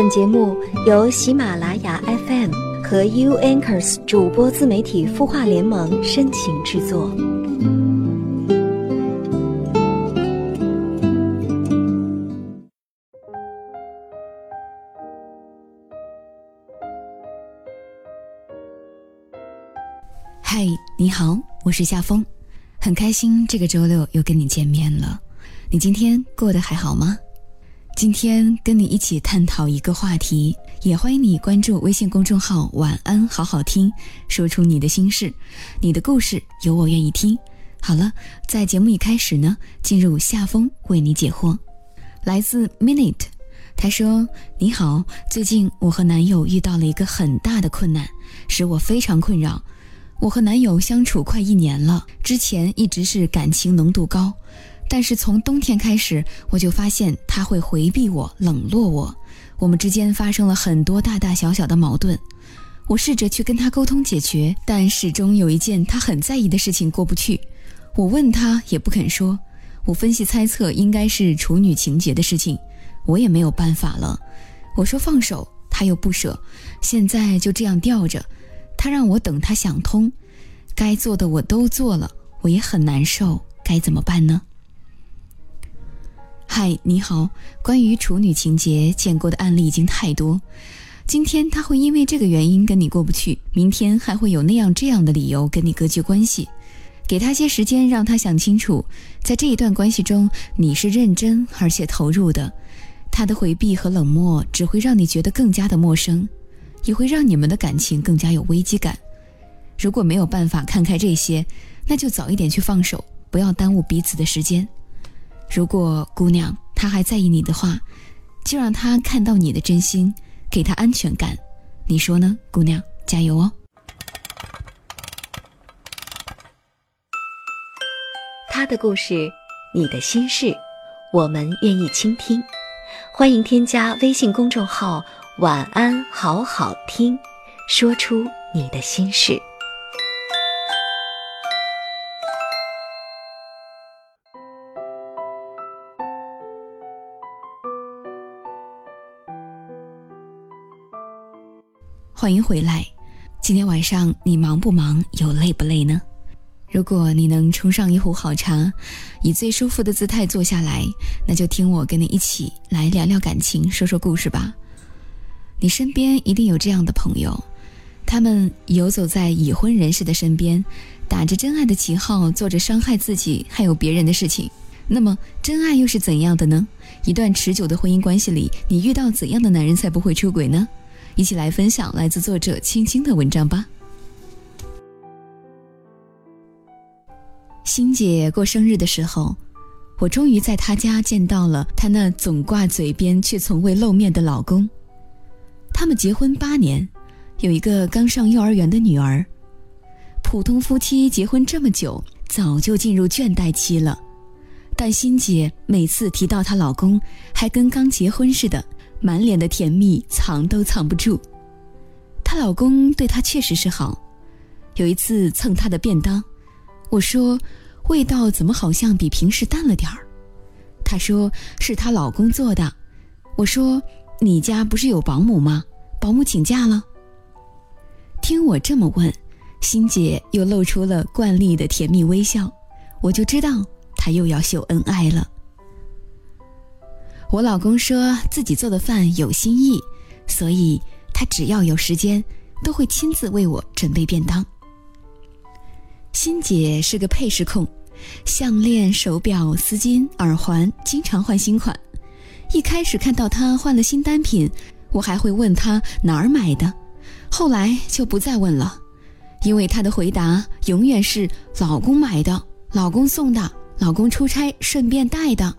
本节目由喜马拉雅 FM 和 U Anchors 主播自媒体孵化联盟深情制作。嗨，你好，我是夏风，很开心这个周六又跟你见面了。你今天过得还好吗？今天跟你一起探讨一个话题，也欢迎你关注微信公众号“晚安好好听”，说出你的心事，你的故事有我愿意听。好了，在节目一开始呢，进入夏风为你解惑。来自 Minute，他说：“你好，最近我和男友遇到了一个很大的困难，使我非常困扰。我和男友相处快一年了，之前一直是感情浓度高。”但是从冬天开始，我就发现他会回避我、冷落我，我们之间发生了很多大大小小的矛盾。我试着去跟他沟通解决，但始终有一件他很在意的事情过不去。我问他也不肯说。我分析猜测，应该是处女情节的事情。我也没有办法了。我说放手，他又不舍。现在就这样吊着，他让我等他想通。该做的我都做了，我也很难受，该怎么办呢？嗨，你好。关于处女情节，见过的案例已经太多。今天他会因为这个原因跟你过不去，明天还会有那样这样的理由跟你隔绝关系。给他些时间，让他想清楚，在这一段关系中，你是认真而且投入的。他的回避和冷漠只会让你觉得更加的陌生，也会让你们的感情更加有危机感。如果没有办法看开这些，那就早一点去放手，不要耽误彼此的时间。如果姑娘她还在意你的话，就让她看到你的真心，给她安全感。你说呢，姑娘？加油哦！他的故事，你的心事，我们愿意倾听。欢迎添加微信公众号“晚安好好听”，说出你的心事。欢迎回来，今天晚上你忙不忙？有累不累呢？如果你能冲上一壶好茶，以最舒服的姿态坐下来，那就听我跟你一起来聊聊感情，说说故事吧。你身边一定有这样的朋友，他们游走在已婚人士的身边，打着真爱的旗号，做着伤害自己还有别人的事情。那么，真爱又是怎样的呢？一段持久的婚姻关系里，你遇到怎样的男人才不会出轨呢？一起来分享来自作者青青的文章吧。欣姐过生日的时候，我终于在她家见到了她那总挂嘴边却从未露面的老公。他们结婚八年，有一个刚上幼儿园的女儿。普通夫妻结婚这么久，早就进入倦怠期了。但欣姐每次提到她老公，还跟刚结婚似的。满脸的甜蜜，藏都藏不住。她老公对她确实是好。有一次蹭她的便当，我说：“味道怎么好像比平时淡了点儿？”她说：“是她老公做的。”我说：“你家不是有保姆吗？保姆请假了？”听我这么问，欣姐又露出了惯例的甜蜜微笑，我就知道她又要秀恩爱了。我老公说自己做的饭有新意，所以他只要有时间，都会亲自为我准备便当。欣姐是个配饰控，项链、手表、丝巾、耳环，经常换新款。一开始看到她换了新单品，我还会问她哪儿买的，后来就不再问了，因为她的回答永远是老公买的、老公送的、老公出差顺便带的。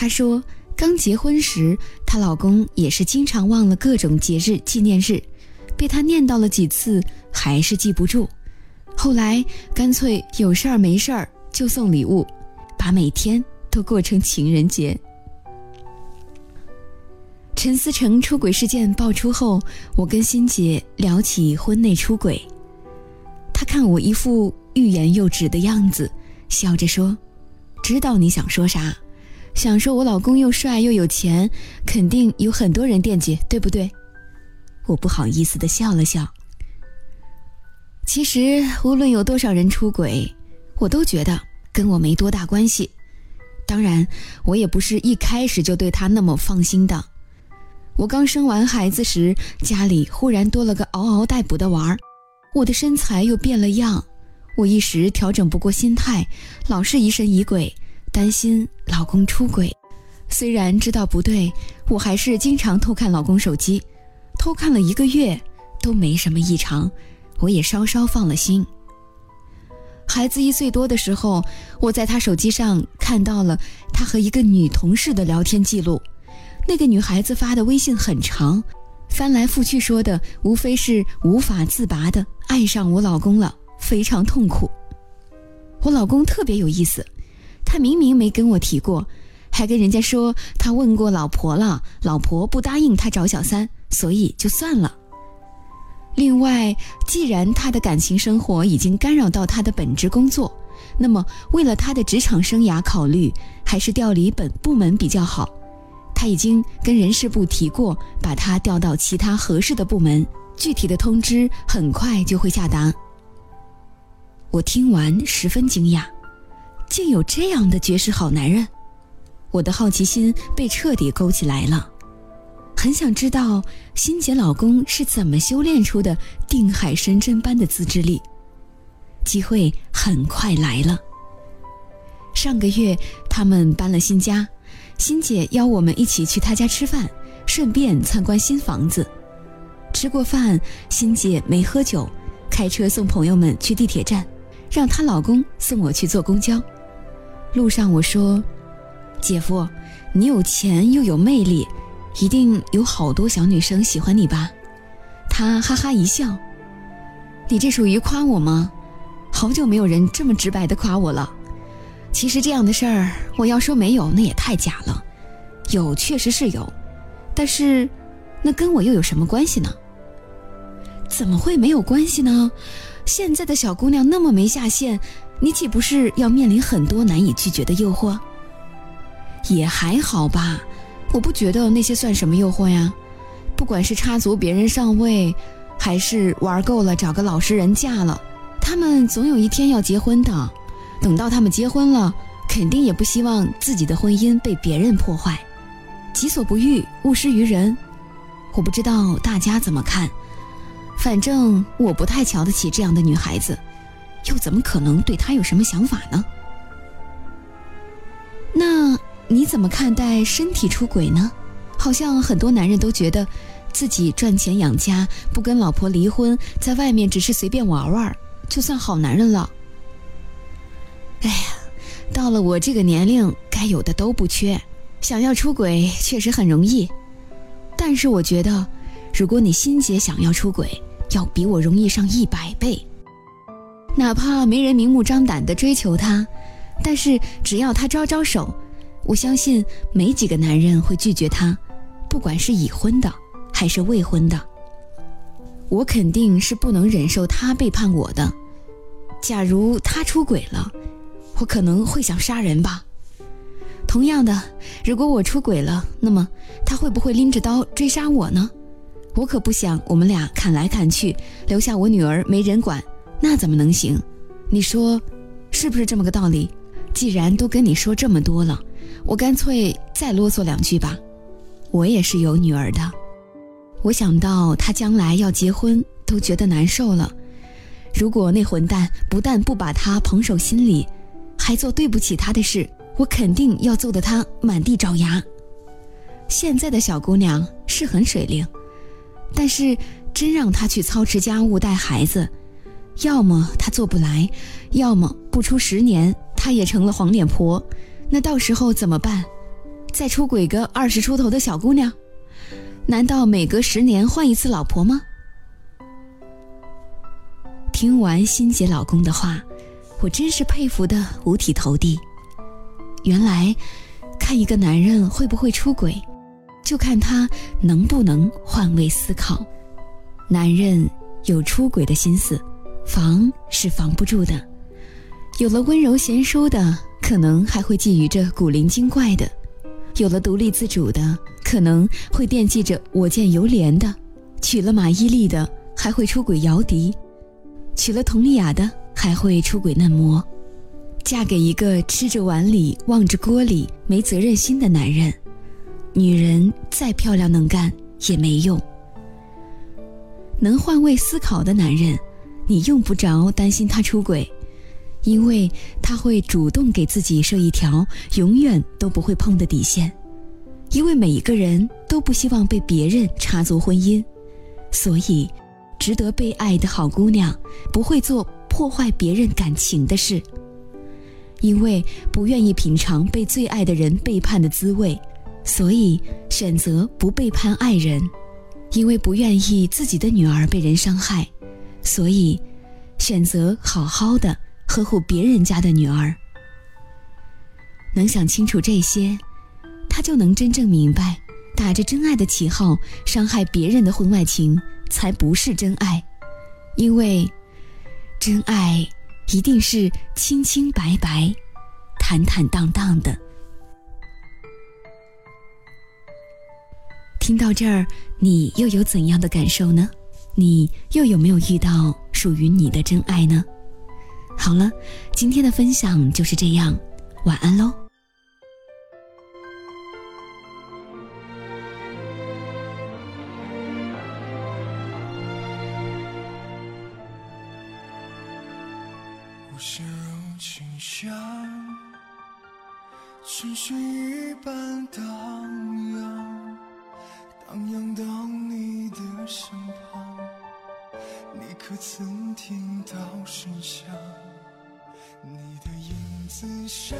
她说，刚结婚时，她老公也是经常忘了各种节日纪念日，被她念叨了几次，还是记不住。后来干脆有事儿没事儿就送礼物，把每天都过成情人节。陈思成出轨事件爆出后，我跟欣姐聊起婚内出轨，她看我一副欲言又止的样子，笑着说：“知道你想说啥。”想说我老公又帅又有钱，肯定有很多人惦记，对不对？我不好意思的笑了笑。其实无论有多少人出轨，我都觉得跟我没多大关系。当然，我也不是一开始就对他那么放心的。我刚生完孩子时，家里忽然多了个嗷嗷待哺的娃儿，我的身材又变了样，我一时调整不过心态，老是疑神疑鬼，担心老公出轨。虽然知道不对，我还是经常偷看老公手机，偷看了一个月都没什么异常，我也稍稍放了心。孩子一岁多的时候，我在他手机上看到了他和一个女同事的聊天记录。那个女孩子发的微信很长，翻来覆去说的无非是无法自拔的爱上我老公了，非常痛苦。我老公特别有意思，他明明没跟我提过，还跟人家说他问过老婆了，老婆不答应他找小三，所以就算了。另外，既然他的感情生活已经干扰到他的本职工作，那么为了他的职场生涯考虑，还是调离本部门比较好。他已经跟人事部提过，把他调到其他合适的部门，具体的通知很快就会下达。我听完十分惊讶，竟有这样的绝世好男人，我的好奇心被彻底勾起来了，很想知道欣姐老公是怎么修炼出的定海神针般的自制力。机会很快来了，上个月他们搬了新家。欣姐邀我们一起去她家吃饭，顺便参观新房子。吃过饭，欣姐没喝酒，开车送朋友们去地铁站，让她老公送我去坐公交。路上我说：“姐夫，你有钱又有魅力，一定有好多小女生喜欢你吧？”他哈哈一笑：“你这属于夸我吗？好久没有人这么直白的夸我了。”其实这样的事儿，我要说没有，那也太假了。有确实是有，但是，那跟我又有什么关系呢？怎么会没有关系呢？现在的小姑娘那么没下限，你岂不是要面临很多难以拒绝的诱惑？也还好吧，我不觉得那些算什么诱惑呀。不管是插足别人上位，还是玩够了找个老实人嫁了，他们总有一天要结婚的。等到他们结婚了，肯定也不希望自己的婚姻被别人破坏。己所不欲，勿施于人。我不知道大家怎么看，反正我不太瞧得起这样的女孩子，又怎么可能对他有什么想法呢？那你怎么看待身体出轨呢？好像很多男人都觉得，自己赚钱养家，不跟老婆离婚，在外面只是随便玩玩，就算好男人了。哎呀，到了我这个年龄，该有的都不缺，想要出轨确实很容易。但是我觉得，如果你心姐想要出轨，要比我容易上一百倍。哪怕没人明目张胆的追求她，但是只要她招招手，我相信没几个男人会拒绝她，不管是已婚的还是未婚的。我肯定是不能忍受他背叛我的。假如他出轨了。我可能会想杀人吧。同样的，如果我出轨了，那么他会不会拎着刀追杀我呢？我可不想我们俩砍来砍去，留下我女儿没人管，那怎么能行？你说是不是这么个道理？既然都跟你说这么多了，我干脆再啰嗦两句吧。我也是有女儿的，我想到她将来要结婚，都觉得难受了。如果那混蛋不但不把她捧手心里，还做对不起她的事，我肯定要揍得她满地找牙。现在的小姑娘是很水灵，但是真让她去操持家务、带孩子，要么他做不来，要么不出十年他也成了黄脸婆。那到时候怎么办？再出轨个二十出头的小姑娘？难道每隔十年换一次老婆吗？听完欣姐老公的话。我真是佩服的五体投地。原来，看一个男人会不会出轨，就看他能不能换位思考。男人有出轨的心思，防是防不住的；有了温柔贤淑的，可能还会觊觎着古灵精怪的。有了独立自主的，可能会惦记着我见犹怜的；娶了马伊琍的，还会出轨姚笛；娶了佟丽娅的，还会出轨嫩模。嫁给一个吃着碗里望着锅里没责任心的男人，女人再漂亮能干也没用。能换位思考的男人，你用不着担心他出轨，因为他会主动给自己设一条永远都不会碰的底线。因为每一个人都不希望被别人插足婚姻，所以，值得被爱的好姑娘不会做破坏别人感情的事。因为不愿意品尝被最爱的人背叛的滋味，所以选择不背叛爱人；因为不愿意自己的女儿被人伤害，所以选择好好的呵护别人家的女儿。能想清楚这些，他就能真正明白，打着真爱的旗号伤害别人的婚外情才不是真爱，因为真爱。一定是清清白白、坦坦荡荡的。听到这儿，你又有怎样的感受呢？你又有没有遇到属于你的真爱呢？好了，今天的分享就是这样，晚安喽。心如清香，春水一般荡漾，荡漾到你的身。可曾听到声响？你的影子闪，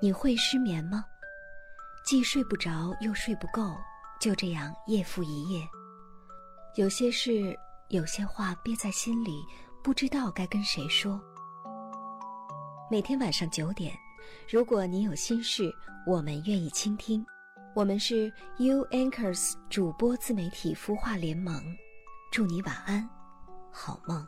你会失眠吗？既睡不着又睡不够，就这样夜复一夜。有些事，有些话憋在心里，不知道该跟谁说。每天晚上九点，如果你有心事，我们愿意倾听。我们是 U Anchors 主播自媒体孵化联盟，祝你晚安，好梦。